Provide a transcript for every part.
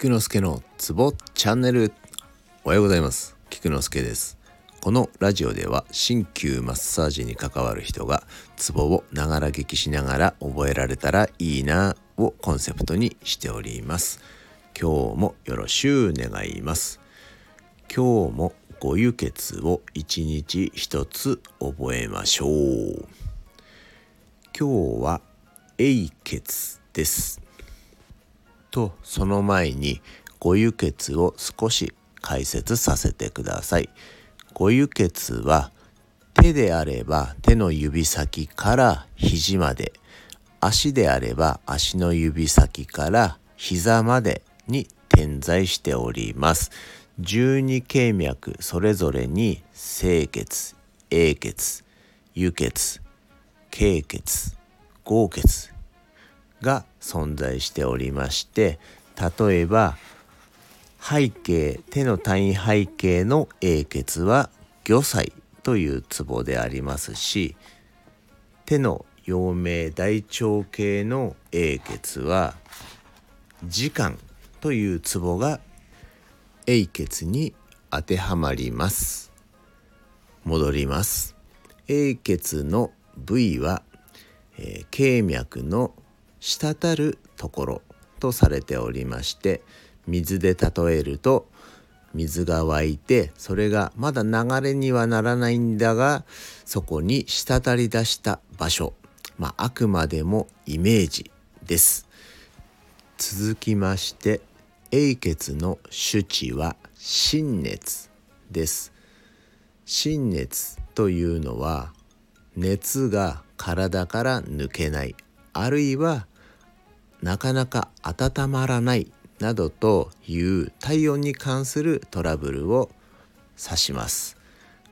菊之助のツボチャンネル。おはようございます。菊之助です。このラジオでは鍼灸マッサージに関わる人がツボをながら聞きしながら覚えられたらいいなをコンセプトにしております。今日もよろしゅう願います。今日もご輸血を一日一つ覚えましょう。今日は英血です。とその前にご輸血を少し解説させてください。ご輸血は手であれば手の指先から肘まで足であれば足の指先から膝までに点在しております。十二経脈それぞれに清血、英血、輸血、経血、合血が存在しておりまして例えば背景手の単位背景の英傑は魚菜というツボでありますし手の陽明大腸系の英傑は時間というツボが英傑に当てはまります。戻ります。英傑の部位は、えー、経脈の滴るところとされておりまして水で例えると水が湧いてそれがまだ流れにはならないんだがそこに滴り出した場所。まああくまでもイメージです。続きまして英傑の主治は心熱です。心熱というのは熱が体から抜けない。あるいはなかなか温まらないなどという体温に関するトラブルを指します。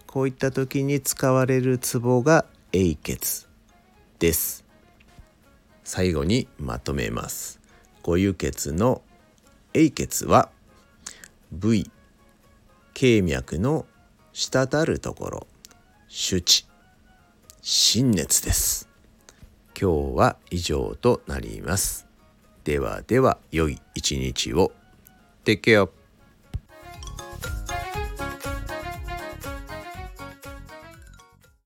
こういった時に使われるツボが英血です。最後にまとめます。ご輸血の英血は部位経脈の滴るところ手地心熱です。今日は以上となります。ではでは良い一日を。Take care.